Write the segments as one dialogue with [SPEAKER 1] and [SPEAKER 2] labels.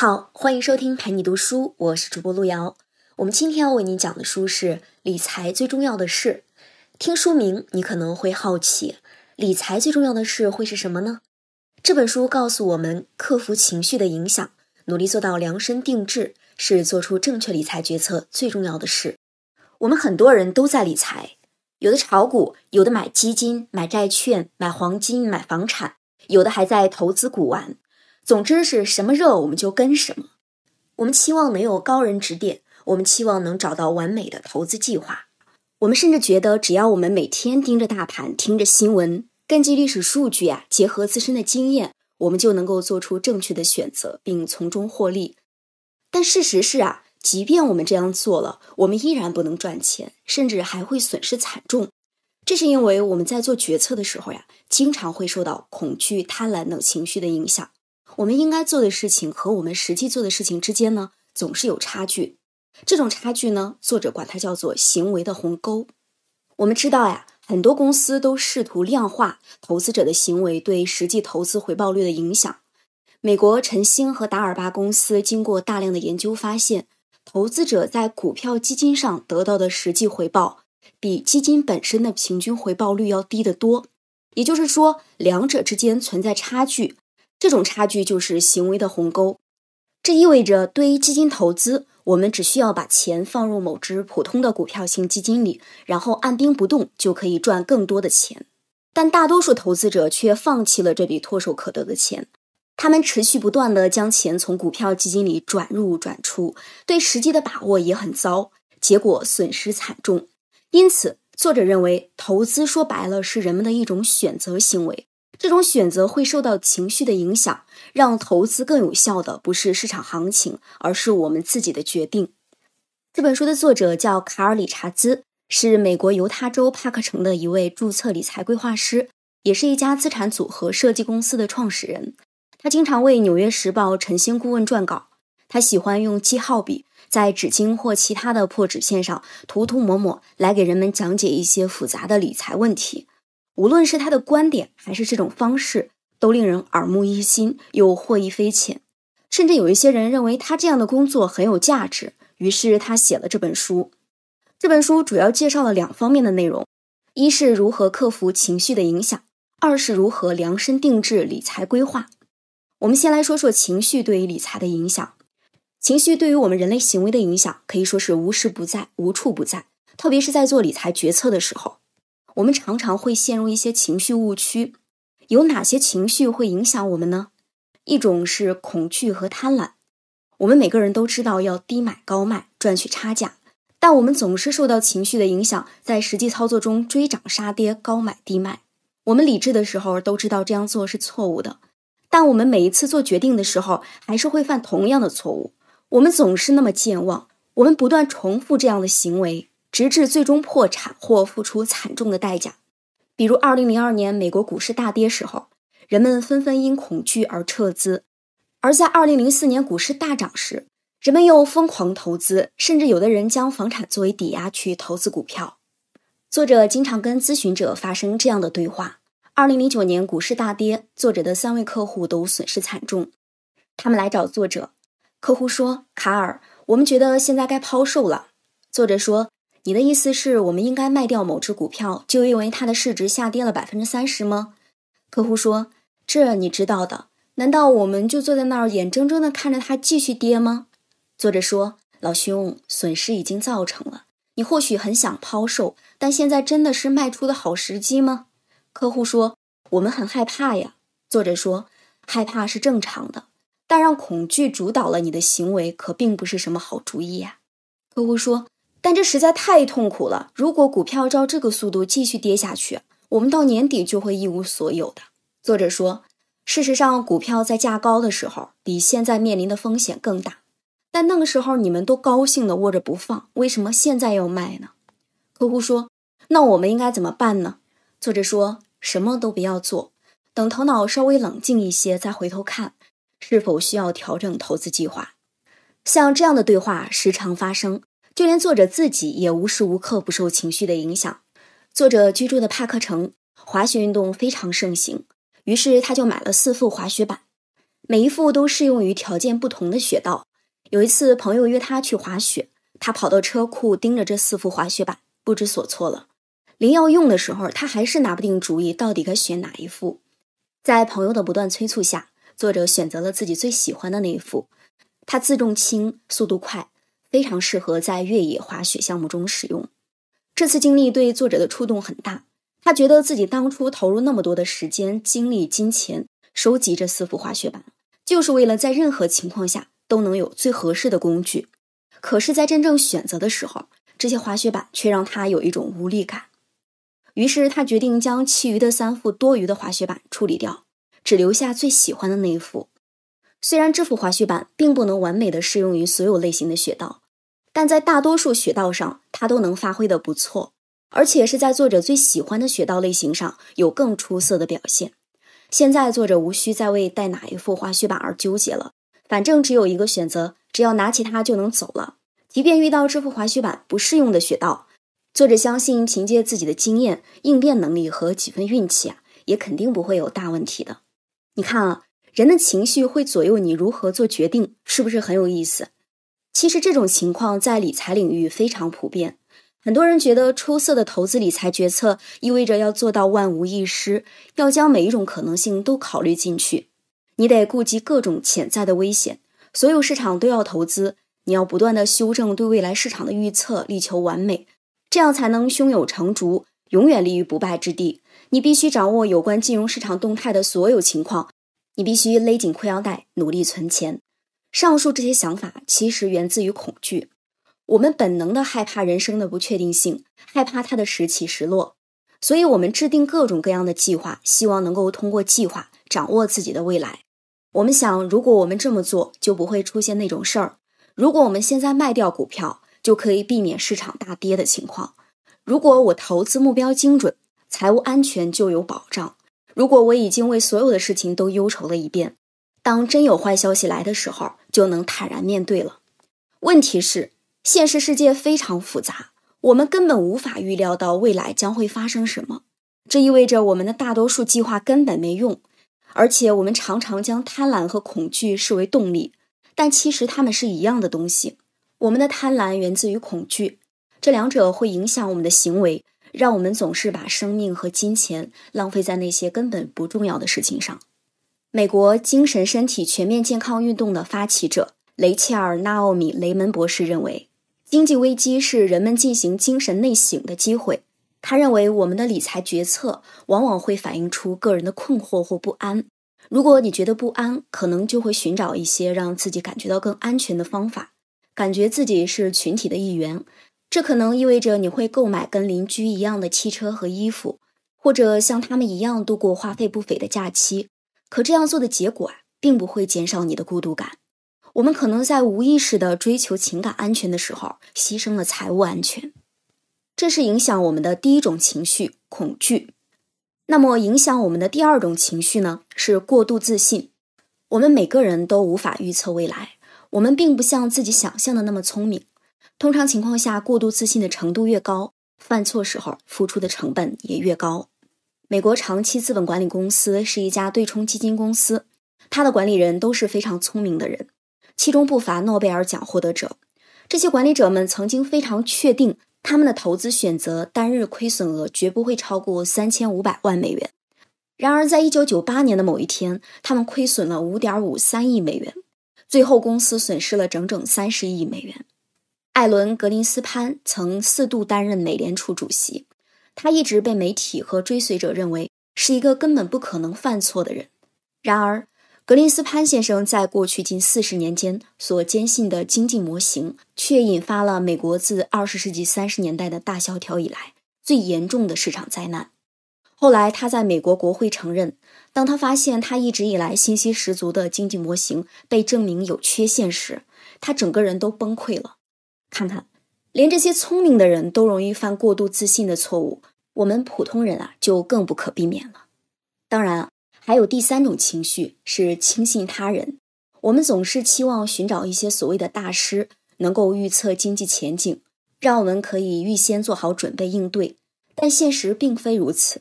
[SPEAKER 1] 好，欢迎收听陪你读书，我是主播路遥。我们今天要为你讲的书是《理财最重要的事》。听书名，你可能会好奇，理财最重要的事会是什么呢？这本书告诉我们，克服情绪的影响，努力做到量身定制，是做出正确理财决策最重要的事。我们很多人都在理财，有的炒股，有的买基金、买债券、买黄金、买房产，有的还在投资古玩。总之是什么热我们就跟什么。我们期望能有高人指点，我们期望能找到完美的投资计划。我们甚至觉得，只要我们每天盯着大盘，听着新闻，根据历史数据啊，结合自身的经验，我们就能够做出正确的选择，并从中获利。但事实是啊，即便我们这样做了，我们依然不能赚钱，甚至还会损失惨重。这是因为我们在做决策的时候呀，经常会受到恐惧、贪婪等情绪的影响。我们应该做的事情和我们实际做的事情之间呢，总是有差距。这种差距呢，作者管它叫做行为的鸿沟。我们知道呀，很多公司都试图量化投资者的行为对实际投资回报率的影响。美国晨星和达尔巴公司经过大量的研究发现，投资者在股票基金上得到的实际回报，比基金本身的平均回报率要低得多。也就是说，两者之间存在差距。这种差距就是行为的鸿沟，这意味着对于基金投资，我们只需要把钱放入某只普通的股票型基金里，然后按兵不动就可以赚更多的钱。但大多数投资者却放弃了这笔唾手可得的钱，他们持续不断地将钱从股票基金里转入转出，对时机的把握也很糟，结果损失惨重。因此，作者认为，投资说白了是人们的一种选择行为。这种选择会受到情绪的影响，让投资更有效的不是市场行情，而是我们自己的决定。这本书的作者叫卡尔·理查兹，是美国犹他州帕克城的一位注册理财规划师，也是一家资产组合设计公司的创始人。他经常为《纽约时报》晨星顾问撰稿。他喜欢用记号笔在纸巾或其他的破纸片上涂涂抹抹，来给人们讲解一些复杂的理财问题。无论是他的观点还是这种方式，都令人耳目一新又获益匪浅。甚至有一些人认为他这样的工作很有价值，于是他写了这本书。这本书主要介绍了两方面的内容：一是如何克服情绪的影响，二是如何量身定制理财规划。我们先来说说情绪对于理财的影响。情绪对于我们人类行为的影响可以说是无时不在、无处不在，特别是在做理财决策的时候。我们常常会陷入一些情绪误区，有哪些情绪会影响我们呢？一种是恐惧和贪婪。我们每个人都知道要低买高卖赚取差价，但我们总是受到情绪的影响，在实际操作中追涨杀跌、高买低卖。我们理智的时候都知道这样做是错误的，但我们每一次做决定的时候还是会犯同样的错误。我们总是那么健忘，我们不断重复这样的行为。直至最终破产或付出惨重的代价，比如二零零二年美国股市大跌时候，人们纷纷因恐惧而撤资；而在二零零四年股市大涨时，人们又疯狂投资，甚至有的人将房产作为抵押去投资股票。作者经常跟咨询者发生这样的对话：二零零九年股市大跌，作者的三位客户都损失惨重，他们来找作者，客户说：“卡尔，我们觉得现在该抛售了。”作者说。你的意思是我们应该卖掉某只股票，就因为它的市值下跌了百分之三十吗？客户说：“这你知道的。难道我们就坐在那儿眼睁睁地看着它继续跌吗？”作者说：“老兄，损失已经造成了。你或许很想抛售，但现在真的是卖出的好时机吗？”客户说：“我们很害怕呀。”作者说：“害怕是正常的，但让恐惧主导了你的行为，可并不是什么好主意呀。”客户说。但这实在太痛苦了。如果股票照这个速度继续跌下去，我们到年底就会一无所有的。作者说，事实上，股票在价高的时候，比现在面临的风险更大。但那个时候你们都高兴的握着不放，为什么现在要卖呢？客户说，那我们应该怎么办呢？作者说，什么都不要做，等头脑稍微冷静一些再回头看，是否需要调整投资计划。像这样的对话时常发生。就连作者自己也无时无刻不受情绪的影响。作者居住的帕克城滑雪运动非常盛行，于是他就买了四副滑雪板。
[SPEAKER 2] 每一副都适用于条件不同的雪道。有一次，朋友约他去滑雪，他跑到车库盯着这四副滑雪板，不知所措了。临要用的时候，他还是拿不定主意，到底该选哪一副。在朋友的不断催促下，作者选择了自己最喜欢的那一副。它自重轻，速度快，非常适合在越野滑雪项目中使用。这次经历对作者的触动很大，他觉得自己当初投入那么多的时间、精力、金钱收集这四副滑雪板，就是为了在任何情况下都能有最合适的工具。可是，在真正选择的时候，这些滑雪板却让他有一种无力感。于是，他决定将其余的三副多余的滑雪板处理掉，只留下最喜欢的那一副。虽然这副滑雪板并不能完美的适用于所有类型的雪道，但在大多数雪道上，它都能发挥的不错，而且是在作者最喜欢的雪道类型上有更出色的表现。现在，作者无需再为带哪一副滑雪板而纠结了，反正只有一个选择，只要拿起它就能走了。即便遇到这副滑雪板不适用的雪道，作者相信凭借自己的经验、应变能力和几分运气啊，也肯定不会有大问题的。你看啊。人的情绪会左右你如何做决定，是不是很有意思？其实这种情况在理财领域非常普遍。很多人觉得出色的投资理财决策意味着要做到万无一失，要将每一种可能性都考虑进去。你得顾及各种潜在的危险，所有市场都要投资。你要不断的修正对未来市场的预测，力求完美，这样才能胸有成竹，永远立于不败之地。你必须掌握有关金融市场动态的所有情况。你必须勒紧裤腰带，努力存钱。上述这些想法其实源自于恐惧，我们本能的害怕人生的不确定性，害怕它的时起时落，所以我们制定各种各样的计划，希望能够通过计划掌握自己的未来。我们想，如果我们这么做，就不会出现那种事儿；如果我们现在卖掉股票，就可以避免市场大跌的情况；如果我投资目标精准，财务安全就有保障。如果我已经为所有的事情都忧愁了一遍，当真有坏消息来的时候，就能坦然面对了。问题是，现实世界非常复杂，我们根本无法预料到未来将会发生什么。这意味着我们的大多数计划根本没用，而且我们常常将贪婪和恐惧视为动力，但其实它们是一样的东西。我们的贪婪源自于恐惧，这两者会影响我们的行为。让我们总是把生命和金钱浪费在那些根本不重要的事情上。美国精神身体全面健康运动的发起者雷切尔·纳奥米·雷门博士认为，经济危机是人们进行精神内省的机会。他认为，我们的理财决策往往会反映出个人的困惑或不安。如果你觉得不安，可能就会寻找一些让自己感觉到更安全的方法，感觉自己是群体的一员。这可能意味着你会购买跟邻居一样的汽车和衣服，或者像他们一样度过花费不菲的假期。可这样做的结果啊，并不会减少你的孤独感。我们可能在无意识的追求情感安全的时候，牺牲了财务安全。这是影响我们的第一种情绪——恐惧。那么，影响我们的第二种情绪呢？是过度自信。我们每个人都无法预测未来，我们并不像自己想象的那么聪明。通常情况下，过度自信的程度越高，犯错时候付出的成本也越高。美国长期资本管理公司是一家对冲基金公司，它的管理人都是非常聪明的人，其中不乏诺贝尔奖获得者。这些管理者们曾经非常确定，他们的投资选择单日亏损额绝不会超过三千五百万美元。然而，在一九九八年的某一天，他们亏损了五点五三亿美元，最后公司损失了整整三十亿美元。艾伦·格林斯潘曾四度担任美联储主席，他一直被媒体和追随者认为是一个根本不可能犯错的人。然而，格林斯潘先生在过去近四十年间所坚信的经济模型，却引发了美国自二十世纪三十年代的大萧条以来最严重的市场灾难。后来，他在美国国会承认，当他发现他一直以来信息十足的经济模型被证明有缺陷时，他整个人都崩溃了。看看，连这些聪明的人都容易犯过度自信的错误，我们普通人啊就更不可避免了。当然，还有第三种情绪是轻信他人。我们总是期望寻找一些所谓的大师，能够预测经济前景，让我们可以预先做好准备应对。但现实并非如此，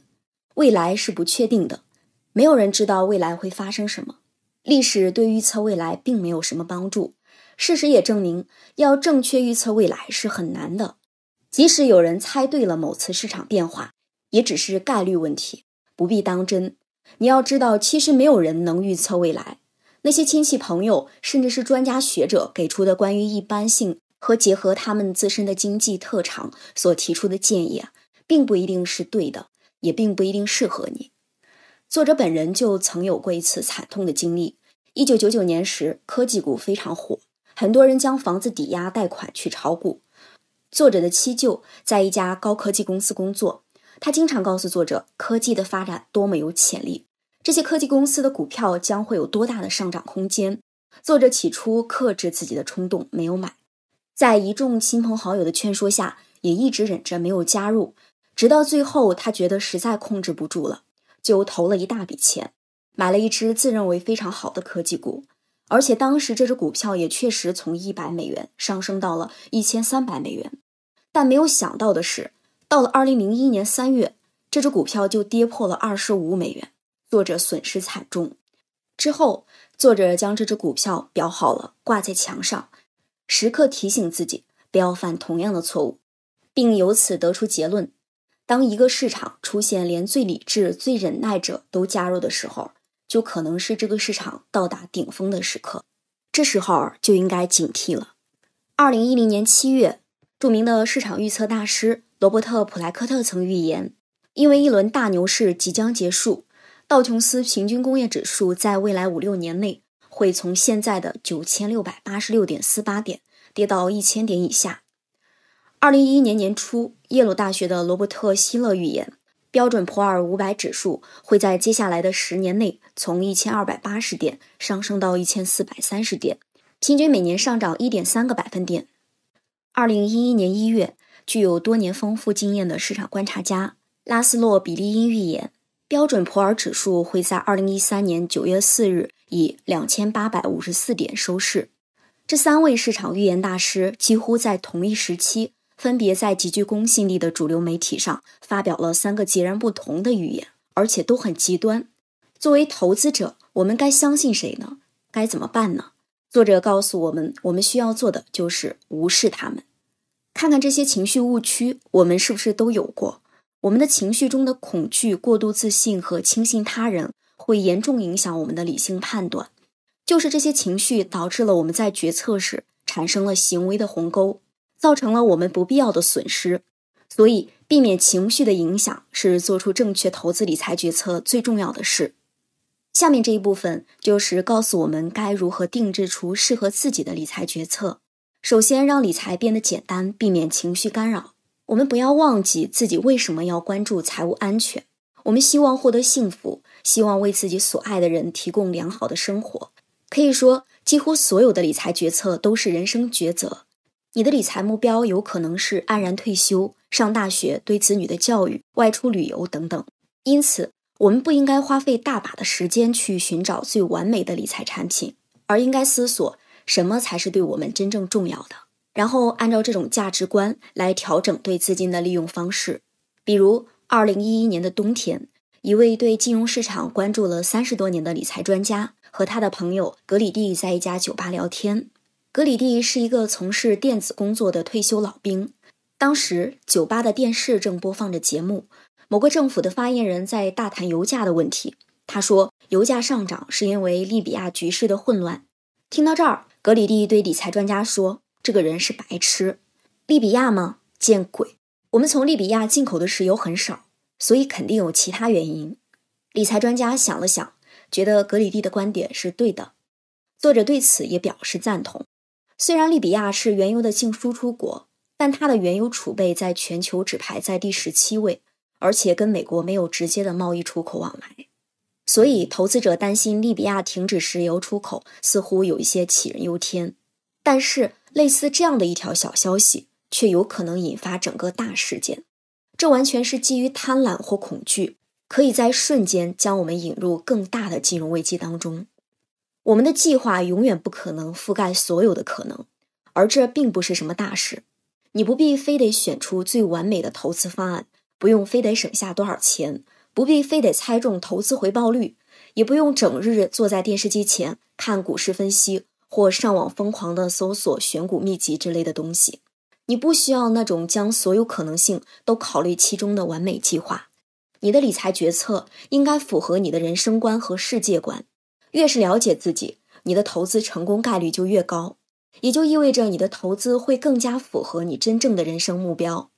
[SPEAKER 2] 未来是不确定的，没有人知道未来会发生什么。历史对预测未来并没有什么帮助。事实也证明，要正确预测未来是很难的。即使有人猜对了某次市场变化，也只是概率问题，不必当真。你要知道，其实没有人能预测未来。那些亲戚朋友，甚至是专家学者给出的关于一般性和结合他们自身的经济特长所提出的建议啊，并不一定是对的，也并不一定适合你。作者本人就曾有过一次惨痛的经历。一九九九年时，科技股非常火，很多人将房子抵押贷款去炒股。作者的七舅在一家高科技公司工作，他经常告诉作者，科技的发展多么有潜力。这些科技公司的股票将会有多大的上涨空间？作者起初克制自己的冲动，没有买，在一众亲朋好友的劝说下，也一直忍着没有加入。直到最后，他觉得实在控制不住了，就投了一大笔钱，买了一只自认为非常好的科技股。而且当时这只股票也确实从一百美元上升到了一千三百美元。但没有想到的是，到了二零零一年三月，这只股票就跌破了二十五美元。作者损失惨重，之后作者将这只股票裱好了，挂在墙上，时刻提醒自己不要犯同样的错误，并由此得出结论：当一个市场出现连最理智、最忍耐者都加入的时候，就可能是这个市场到达顶峰的时刻，这时候就应该警惕了。二零一零年七月，著名的市场预测大师罗伯特·普莱克特曾预言，因为一轮大牛市即将结束。道琼斯平均工业指数在未来五六年内会从现在的九千六百八十六点四八点跌到一千点以下。二零一一年年初，耶鲁大学的罗伯特希勒预言，标准普尔五百指数会在接下来的十年内从一千二百八十点上升到一千四百三十点，平均每年上涨一点三个百分点。二零一一年一月，具有多年丰富经验的市场观察家拉斯洛比利因预言。标准普尔指数会在二零一三年九月四日以两千八百五十四点收市。这三位市场预言大师几乎在同一时期，分别在极具公信力的主流媒体上发表了三个截然不同的预言，而且都很极端。作为投资者，我们该相信谁呢？该怎么办呢？作者告诉我们，我们需要做的就是无视他们，看看这些情绪误区，我们是不是都有过？我们的情绪中的恐惧、过度自信和轻信他人，会严重影响我们的理性判断。就是这些情绪导致了我们在决策时产生了行为的鸿沟，造成了我们不必要的损失。所以，避免情绪的影响是做出正确投资理财决策最重要的事。下面这一部分就是告诉我们该如何定制出适合自己的理财决策。首先，让理财变得简单，避免情绪干扰。我们不要忘记自己为什么要关注财务安全。我们希望获得幸福，希望为自己所爱的人提供良好的生活。可以说，几乎所有的理财决策都是人生抉择。你的理财目标有可能是安然退休、上大学、对子女的教育、外出旅游等等。因此，我们不应该花费大把的时间去寻找最完美的理财产品，而应该思索什么才是对我们真正重要的。然后按照这种价值观来调整对资金的利用方式。比如，二零一一年的冬天，一位对金融市场关注了三十多年的理财专家和他的朋友格里蒂在一家酒吧聊天。格里蒂是一个从事电子工作的退休老兵。当时，酒吧的电视正播放着节目，某个政府的发言人在大谈油价的问题。他说，油价上涨是因为利比亚局势的混乱。听到这儿，格里蒂对理财专家说。这个人是白痴，利比亚吗？见鬼！我们从利比亚进口的石油很少，所以肯定有其他原因。理财专家想了想，觉得格里蒂的观点是对的。作者对此也表示赞同。虽然利比亚是原油的净输出国，但它的原油储备在全球只排在第十七位，而且跟美国没有直接的贸易出口往来。所以，投资者担心利比亚停止石油出口，似乎有一些杞人忧天。但是，类似这样的一条小消息，却有可能引发整个大事件。这完全是基于贪婪或恐惧，可以在瞬间将我们引入更大的金融危机当中。我们的计划永远不可能覆盖所有的可能，而这并不是什么大事。你不必非得选出最完美的投资方案，不用非得省下多少钱，不必非得猜中投资回报率，也不用整日坐在电视机前看股市分析或上网疯狂的搜索选股秘籍之类的东西。你不需要那种将所有可能性都考虑其中的完美计划。你的理财决策应该符合你的人生观和世界观。越是了解自己，你的投资成功概率就越高，也就意味着你的投资会更加符合你真正的人生目标。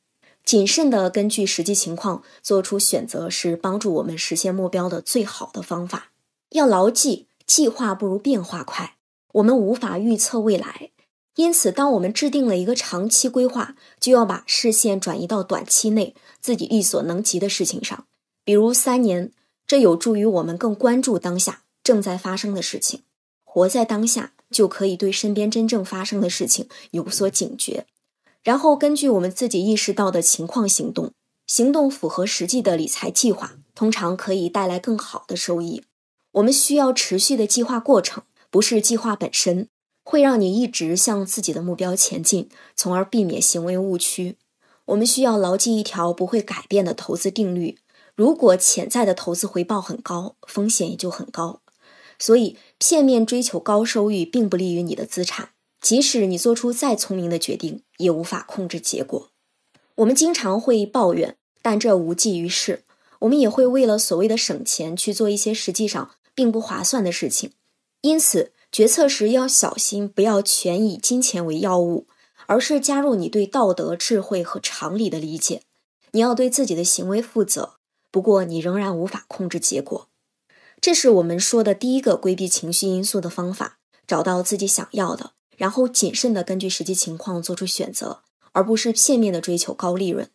[SPEAKER 2] 谨慎地根据实际情况做出选择，是帮助我们实现目标的最好的方法。要牢记，计划不如变化快。我们无法预测未来，因此，当我们制定了一个长期规划，就要把视线转移到短期内自己力所能及的事情上，比如三年。这有助于我们更关注当下正在发生的事情，活在当下，就可以对身边真正发生的事情有所警觉。然后根据我们自己意识到的情况行动，行动符合实际的理财计划，通常可以带来更好的收益。我们需要持续的计划过程，不是计划本身，会让你一直向自己的目标前进，从而避免行为误区。我们需要牢记一条不会改变的投资定律：如果潜在的投资回报很高，风险也就很高。所以，片面追求高收益并不利于你的资产。即使你做出再聪明的决定，也无法控制结果。我们经常会抱怨，但这无济于事。我们也会为了所谓的省钱去做一些实际上并不划算的事情。因此，决策时要小心，不要全以金钱为要务，而是加入你对道德、智慧和常理的理解。你要对自己的行为负责，不过你仍然无法控制结果。这是我们说的第一个规避情绪因素的方法：找到自己想要的。然后谨慎地根据实际情况做出选择，而不是片面地追求高利润。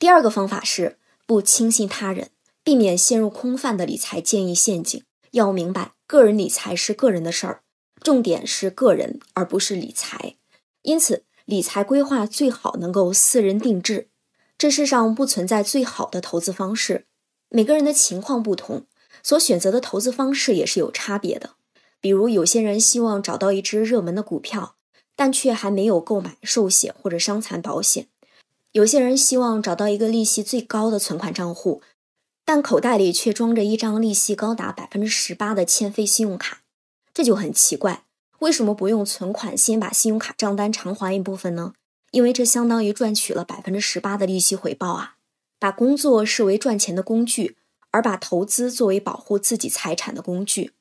[SPEAKER 2] 第二个方法是不轻信他人，避免陷入空泛的理财建议陷阱。要明白，个人理财是个人的事儿，重点是个人，而不是理财。因此，理财规划最好能够私人定制。这世上不存在最好的投资方式，每个人的情况不同，所选择的投资方式也是有差别的。比如，有些人希望找到一只热门的股票，但却还没有购买寿险或者伤残保险；有些人希望找到一个利息最高的存款账户，但口袋里却装着一张利息高达百分之十八的欠费信用卡。这就很奇怪，为什么不用存款先把信用卡账单偿还一部分呢？因为这相当于赚取了百分之十八的利息回报啊！把工作视为赚钱的工具，而把投资作为保护自己财产的工具。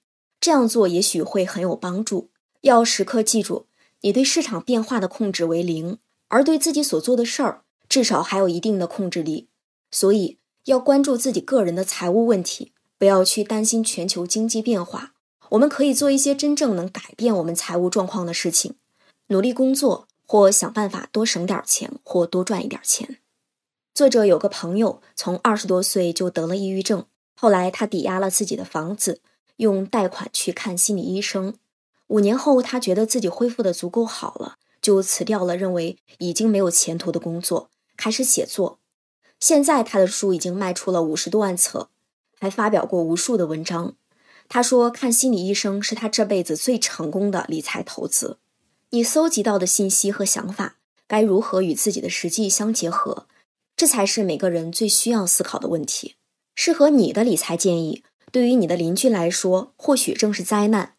[SPEAKER 2] 这样做也许会很有帮助。要时刻记住，你对市场变化的控制为零，而对自己所做的事儿，至少还有一定的控制力。所以，要关注自己个人的财务问题，不要去担心全球经济变化。我们可以做一些真正能改变我们财务状况的事情：努力工作，或想办法多省点钱，或多赚一点钱。作者有个朋友，从二十多岁就得了抑郁症，后来他抵押了自己的房子。用贷款去看心理医生，五年后他觉得自己恢复的足够好了，就辞掉了认为已经没有前途的工作，开始写作。现在他的书已经卖出了五十多万册，还发表过无数的文章。他说，看心理医生是他这辈子最成功的理财投资。你搜集到的信息和想法该如何与自己的实际相结合，这才是每个人最需要思考的问题。适合你的理财建议。对于你的邻居来说，或许正是灾难。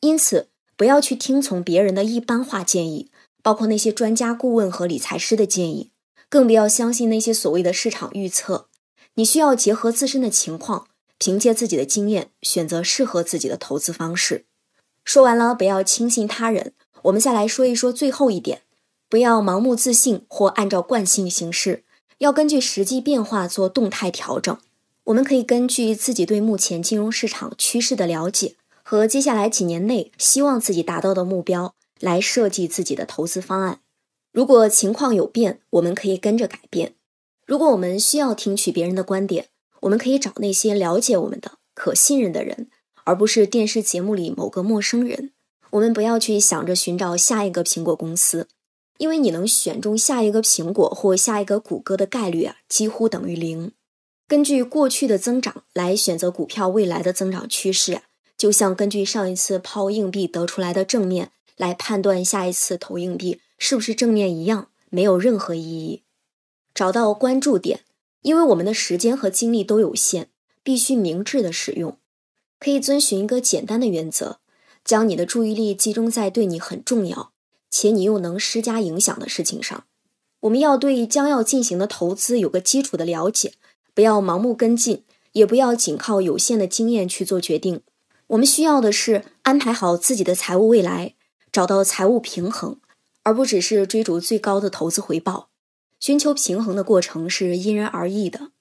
[SPEAKER 2] 因此，不要去听从别人的一般化建议，包括那些专家顾问和理财师的建议，更不要相信那些所谓的市场预测。你需要结合自身的情况，凭借自己的经验，选择适合自己的投资方式。说完了，不要轻信他人。我们再来说一说最后一点：不要盲目自信或按照惯性行事，要根据实际变化做动态调整。我们可以根据自己对目前金融市场趋势的了解和接下来几年内希望自己达到的目标来设计自己的投资方案。如果情况有变，我们可以跟着改变。如果我们需要听取别人的观点，我们可以找那些了解我们的可信任的人，而不是电视节目里某个陌生人。我们不要去想着寻找下一个苹果公司，因为你能选中下一个苹果或下一个谷歌的概率啊，几乎等于零。根据过去的增长来选择股票未来的增长趋势，就像根据上一次抛硬币得出来的正面来判断下一次投硬币是不是正面一样，没有任何意义。找到关注点，因为我们的时间和精力都有限，必须明智的使用。可以遵循一个简单的原则，将你的注意力集中在对你很重要且你又能施加影响的事情上。我们要对将要进行的投资有个基础的了解，不要盲目跟进，也不要仅靠有限的经验去做决定。我们需要的是安排好自己的财务未来，找到财务平衡，而不只是追逐最高的投资回报。寻求平衡的过程是因人而异的。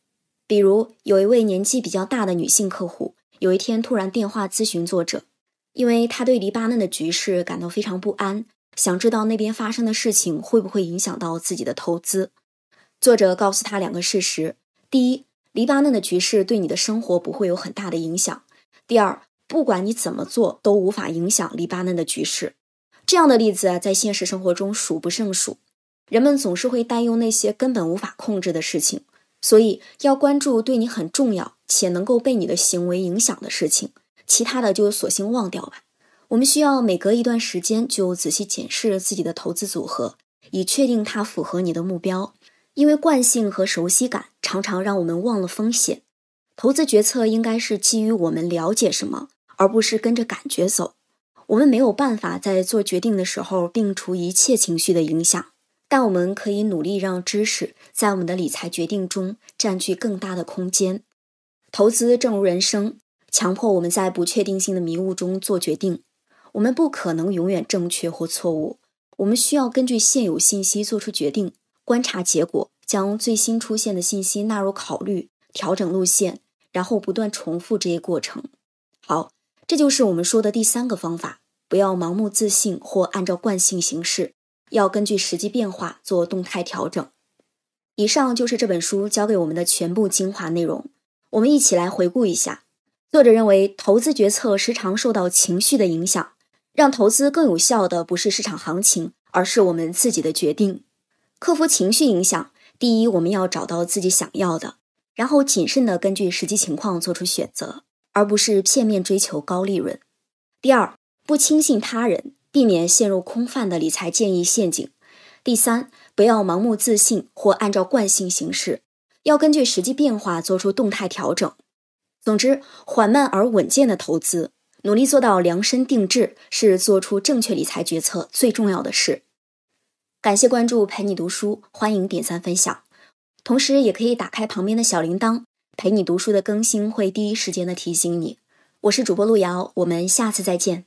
[SPEAKER 2] 比如，有一位年纪比较大的女性客户，有一天突然电话咨询作者，因为她对黎巴嫩的局势感到非常不安。想知道那边发生的事情会不会影响到自己的投资？作者告诉他两个事实：第一，黎巴嫩的局势对你的生活不会有很大的影响；第二，不管你怎么做，都无法影响黎巴嫩的局势。这样的例子在现实生活中数不胜数。人们总是会担忧那些根本无法控制的事情，所以要关注对你很重要且能够被你的行为影响的事情，其他的就索性忘掉吧。我们需要每隔一段时间就仔细检视自己的投资组合，以确定它符合你的目标。因为惯性和熟悉感常常让我们忘了风险。投资决策应该是基于我们了解什么，而不是跟着感觉走。我们没有办法在做决定的时候摒除一切情绪的影响，但我们可以努力让知识在我们的理财决定中占据更大的空间。投资正如人生，强迫我们在不确定性的迷雾中做决定。我们不可能永远正确或错误，我们需要根据现有信息做出决定，观察结果，将最新出现的信息纳入考虑，调整路线，然后不断重复这一过程。好，这就是我们说的第三个方法：不要盲目自信或按照惯性行事，要根据实际变化做动态调整。以上就是这本书教给我们的全部精华内容。我们一起来回顾一下。作者认为，投资决策时常受到情绪的影响。让投资更有效的不是市场行情，而是我们自己的决定。克服情绪影响，第一，我们要找到自己想要的，然后谨慎的根据实际情况做出选择，而不是片面追求高利润。第二，不轻信他人，避免陷入空泛的理财建议陷阱。第三，不要盲目自信或按照惯性行事，要根据实际变化做出动态调整。总之，缓慢而稳健的投资。努力做到量身定制，是做出正确理财决策最重要的事。感谢关注，陪你读书，欢迎点赞分享，同时也可以打开旁边的小铃铛，陪你读书的更新会第一时间的提醒你。我是主播路遥，我们下次再见。